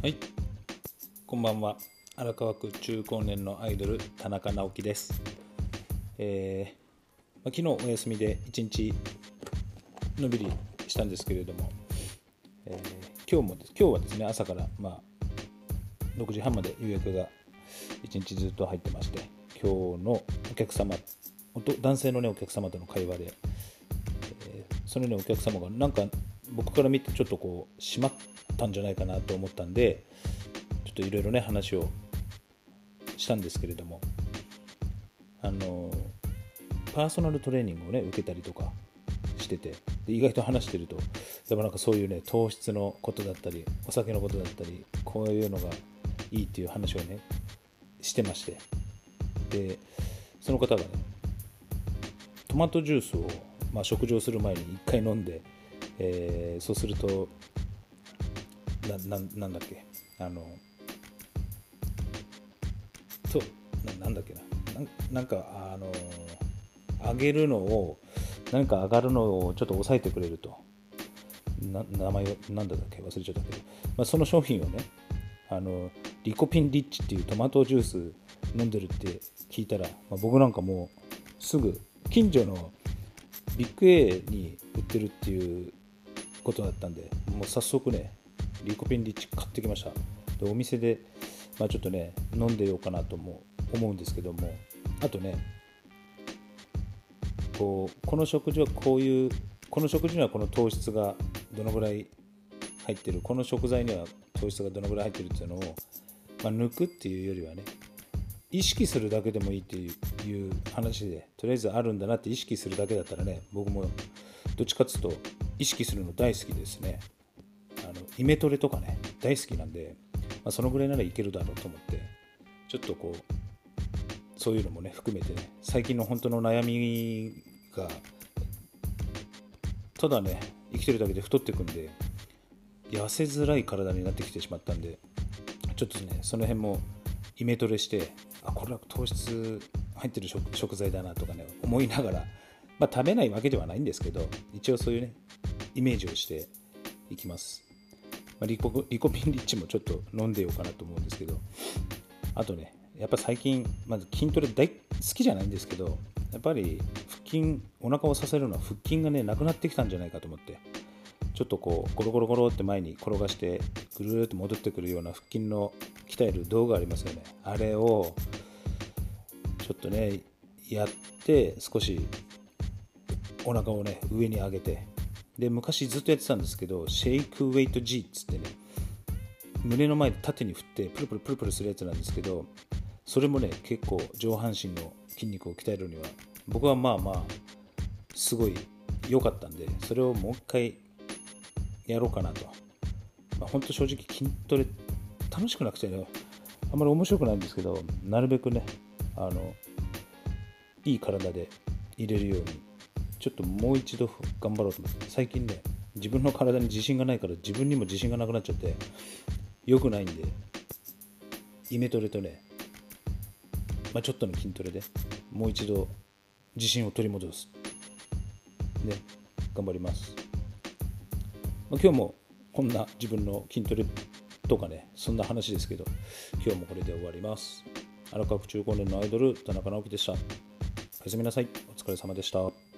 はい、こんばんは。荒川区中高年のアイドル田中直樹です。えーま、昨日お休みで一日のんびりしたんですけれども、えー今日もです今日はですね朝からまあ6時半まで予約が一日ずっと入ってまして、今日のお客様、男性のねお客様との会話で、えーそのねお客様がなんか僕から見てちょっとこう閉まったんじゃないかなと思ったんでちょっといろいろね話をしたんですけれども。あのパーソナルトレーニングをね受けたりとかしてて。で意外と話してるとでもなんかそういうね糖質のことだったりお酒のことだったりこういうのがいいっていう話をねしてまして。でその方がねトマトジュースを、まあ、食事をする前に1回飲んで、えーそうするとなななんだっけ？あのとななんだっけな？なんなんかあの上げるのをなんか上がるのをちょっと抑えてくれると。な名前をなんだっけ？忘れちゃったけど、まあ、その商品をねあのリコピンリッチっていうトマトジュース飲んでるって聞いたら、まあ、僕なんかもうすぐ近所のビッグ A に売ってるっていうことだったんでもう早速ねリコピンリッチ買ってきました。でお店で、まあ、ちょっとね飲んでようかなとも思うんですけどもあとねこうこの食事はこういうこの食事にはこの糖質がどのぐらい入ってるこの食材には糖質がどのぐらい入ってるっていうのを、まあ、抜くっていうよりはね意識するだけでもいいっていう話でとりあえずあるんだなって意識するだけだったらね僕もどっちかっていうと意識するの大好きですね。あのイメトレとかね大好きなんで、まあ、そのぐらいならいけるだろうと思ってちょっとこうそういうのもね含めてね最近の本当の悩みがただね生きてるだけで太っていくんで痩せづらい体になってきてしまったんでちょっとねその辺もイメトレしてあこれは糖質入ってる食材だなとかね思いながら、まあ、食べないわけではないんですけど一応そういうねイメージをしていきます、まあ、リコリコピンリッチもちょっと飲んでようかなと思うんですけどあとねやっぱ最近まず筋トレ大好きじゃないんですけどやっぱり腹筋お腹を支えるのは腹筋がねなくなってきたんじゃないかと思ってちょっとこうゴロゴロゴロって前に転がしてぐるーっと戻ってくるような腹筋の鍛える道具ありますよね。あれをちょっとねやって少しお腹をね上に上げて。で昔ずっとやってたんですけどシェイクウェイト G っつってね胸の前で縦に振ってプルプルプルプルするやつなんですけどそれもね結構上半身の筋肉を鍛えるには僕はまあまあすごい良かったんでそれをもう一回やろうかなと、まあ、本当正直筋トレ楽しくなくてねあんまり面白くないんですけどなるべくねあのいい体で入れるようにちょっともう一度頑張ろうと思って最近ね自分の体に自信がないから自分にも自信がなくなっちゃって良くないんでイメトレとね、まあ、ちょっとの筋トレでもう一度自信を取り戻す。ね頑張ります、まあ、今日もこんな自分の筋トレとかねそんな話ですけど今日もこれで終わります。荒川区中高年のアイドル田中直樹でした。おやすみなさい。お疲れ様でした。